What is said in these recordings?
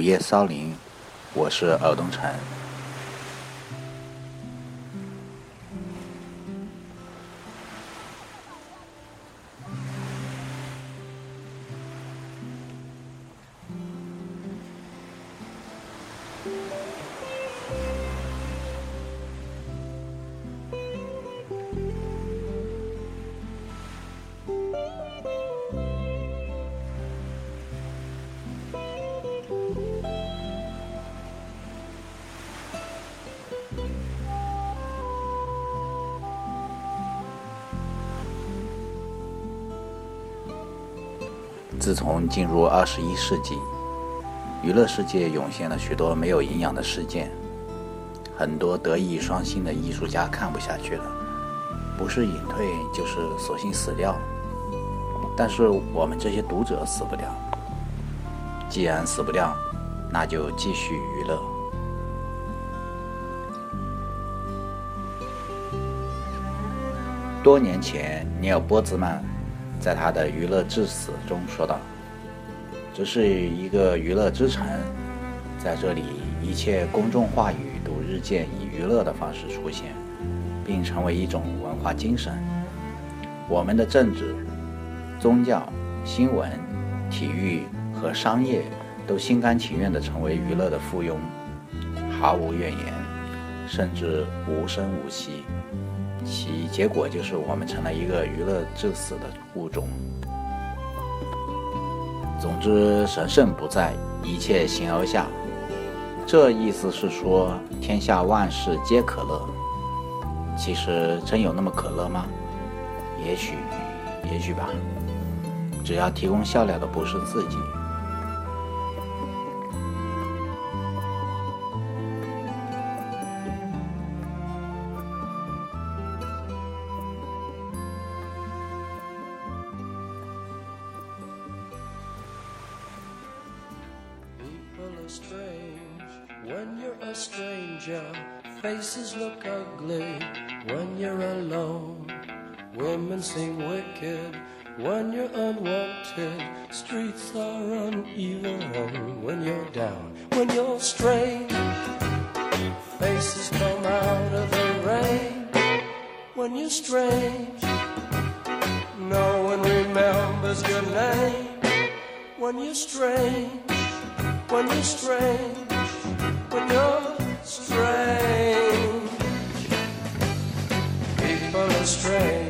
午夜骚灵，我是尔东城。自从进入二十一世纪，娱乐世界涌现了许多没有营养的事件，很多德艺双馨的艺术家看不下去了，不是隐退就是索性死掉。但是我们这些读者死不了，既然死不掉，那就继续娱乐。多年前，尼尔·波兹曼。在他的《娱乐至死》中说道：“这是一个娱乐之城，在这里，一切公众话语都日渐以娱乐的方式出现，并成为一种文化精神。我们的政治、宗教、新闻、体育和商业都心甘情愿地成为娱乐的附庸，毫无怨言，甚至无声无息。”其结果就是我们成了一个娱乐至死的物种。总之，神圣不在，一切形而下。这意思是说，天下万事皆可乐。其实，真有那么可乐吗？也许，也许吧。只要提供笑料的不是自己。Faces look ugly when you're alone. Women seem wicked when you're unwanted. Streets are uneven when you're down. When you're strange, faces come out of the rain. When you're strange, no one remembers your name. When you're strange, when you're strange, when you're strange. People are strange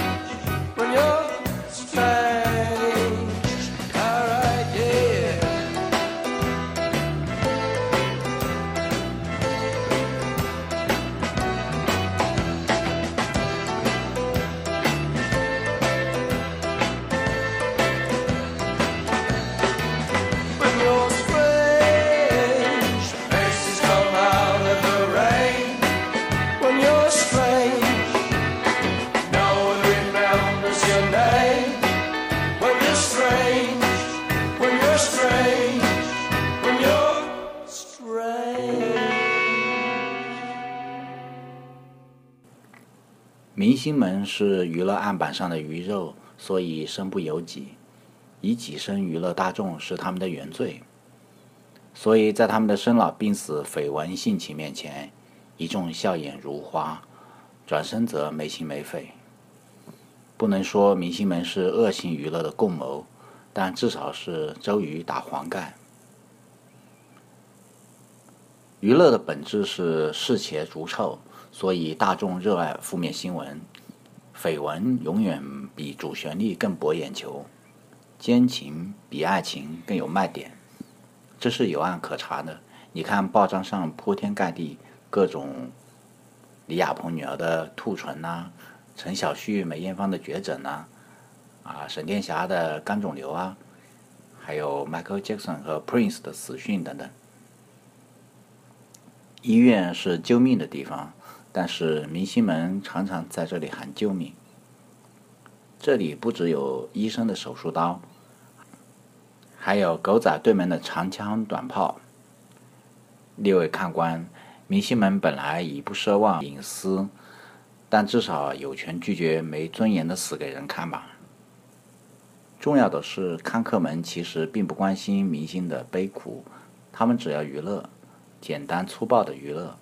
明星们是娱乐案板上的鱼肉，所以身不由己，以己身娱乐大众是他们的原罪。所以在他们的生老病死、绯闻性情面前，一众笑眼如花，转身则没心没肺。不能说明星们是恶性娱乐的共谋，但至少是周瑜打黄盖。娱乐的本质是嗜且逐臭，所以大众热爱负面新闻。绯闻永远比主旋律更博眼球，奸情比爱情更有卖点。这是有案可查的。你看报章上铺天盖地各种李亚鹏女儿的兔唇呐、陈小旭、梅艳芳的绝症呐、啊沈殿霞的肝肿瘤啊，还有 Michael Jackson 和 Prince 的死讯等等。医院是救命的地方，但是明星们常常在这里喊救命。这里不只有医生的手术刀，还有狗仔队们的长枪短炮。列位看官，明星们本来已不奢望隐私，但至少有权拒绝没尊严的死给人看吧。重要的是，看客们其实并不关心明星的悲苦，他们只要娱乐，简单粗暴的娱乐。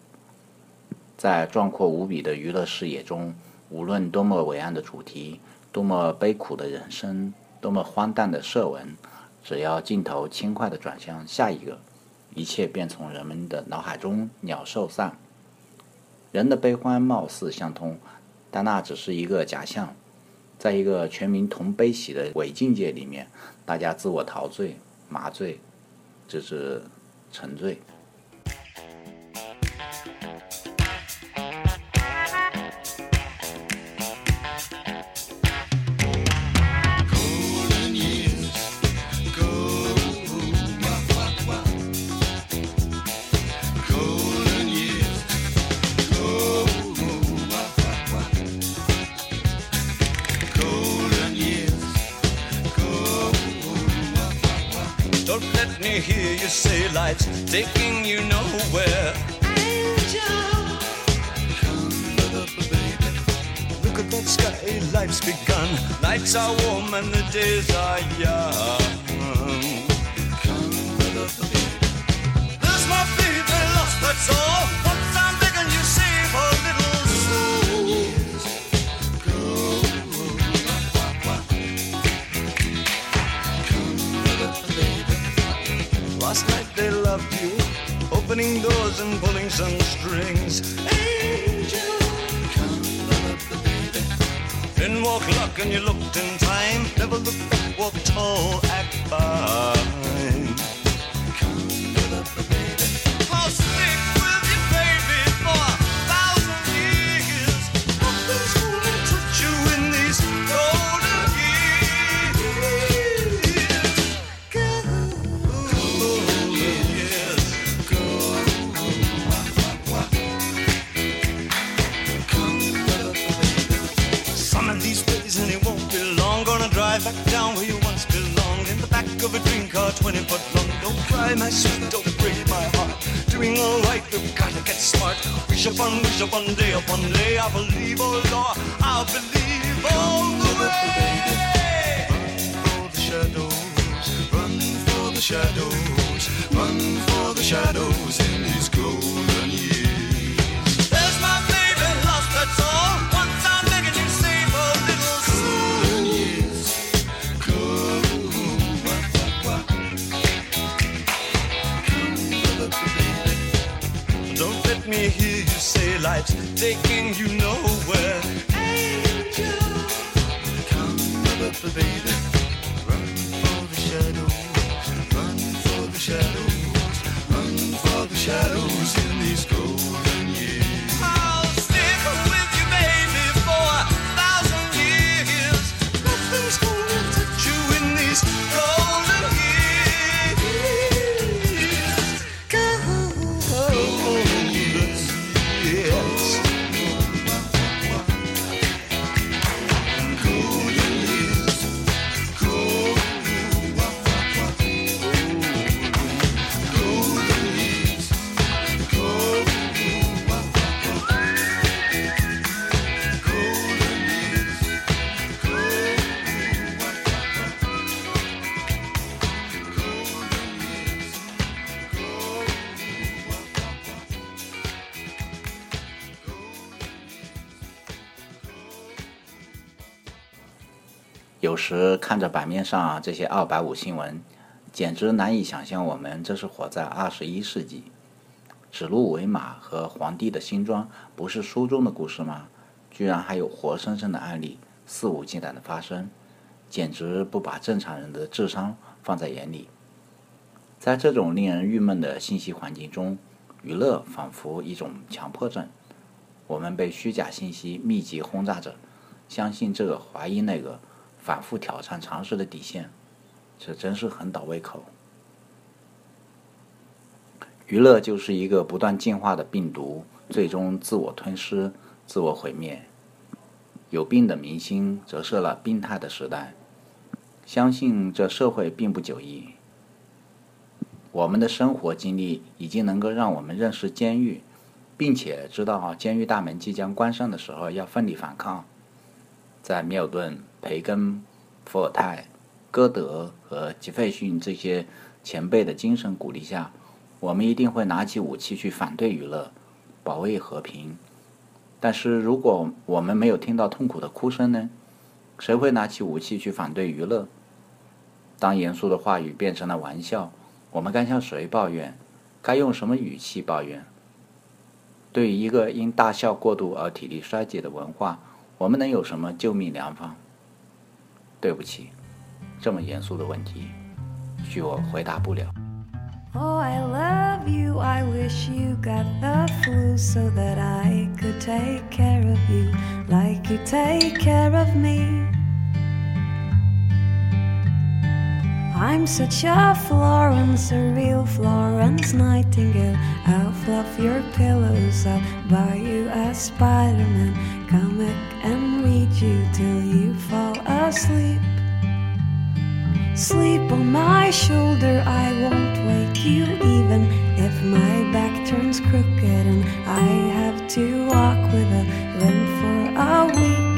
在壮阔无比的娱乐视野中，无论多么伟岸的主题，多么悲苦的人生，多么荒诞的设文，只要镜头轻快地转向下一个，一切便从人们的脑海中鸟兽散。人的悲欢貌似相通，但那只是一个假象。在一个全民同悲喜的伪境界里面，大家自我陶醉、麻醉，直至沉醉。Say life's taking you nowhere. Look at that sky, life's begun. Nights are warm and the days are young. Come There's my baby lost, that's all. Opening doors and pulling some strings. Angel, Then walk luck and you looked in time. Never look back, walk tall, act fine. Back down where you once belonged. In the back of a dream car, 20 foot long. Don't cry, my sweet, don't break my heart. Doing alright, we've gotta get smart. Wish upon, wish upon, day upon day. I believe, oh Lord, I believe all the way. Run for the shadows, run for the shadows, run for the shadows in these golden taking you nowhere. Angel. come, baby, run for the shadows, run for the shadows, 有时看着版面上这些二百五新闻，简直难以想象我们这是活在二十一世纪。指鹿为马和皇帝的新装不是书中的故事吗？居然还有活生生的案例肆无忌惮的发生，简直不把正常人的智商放在眼里。在这种令人郁闷的信息环境中，娱乐仿佛一种强迫症。我们被虚假信息密集轰炸着，相信这个，怀疑那个，反复挑战常识的底线，这真是很倒胃口。娱乐就是一个不断进化的病毒，最终自我吞噬、自我毁灭。有病的明星折射了病态的时代。相信这社会并不久矣。我们的生活经历已经能够让我们认识监狱，并且知道监狱大门即将关上的时候要奋力反抗。在缪顿、培根、伏尔泰、歌德和吉斐逊这些前辈的精神鼓励下，我们一定会拿起武器去反对娱乐，保卫和平。但是，如果我们没有听到痛苦的哭声呢？谁会拿起武器去反对娱乐？当严肃的话语变成了玩笑，我们该向谁抱怨？该用什么语气抱怨？对于一个因大笑过度而体力衰竭的文化，我们能有什么救命良方？对不起，这么严肃的问题，许我回答不了。Oh, I love you. I wish you got the flu so that I could take care of you like you take care of me. I'm such a Florence, a real Florence Nightingale. I'll fluff your pillows, I'll buy you a Spider Man comic and read you till you fall asleep. Sleep on my shoulder, I won't wake you even if my back turns crooked and I have to walk with a limp for a week.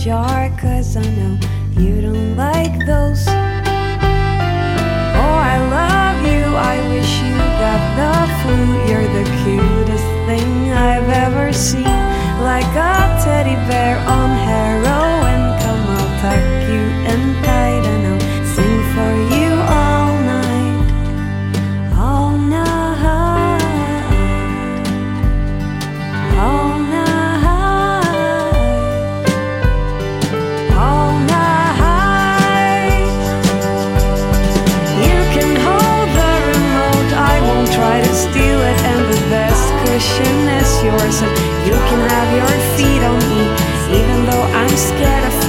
Jar. Cause I know you don't like those. Oh, I love you. I wish you got the flu. You're the cutest thing I've ever seen. Like a teddy bear on heroin. Come, I'll tuck you scared of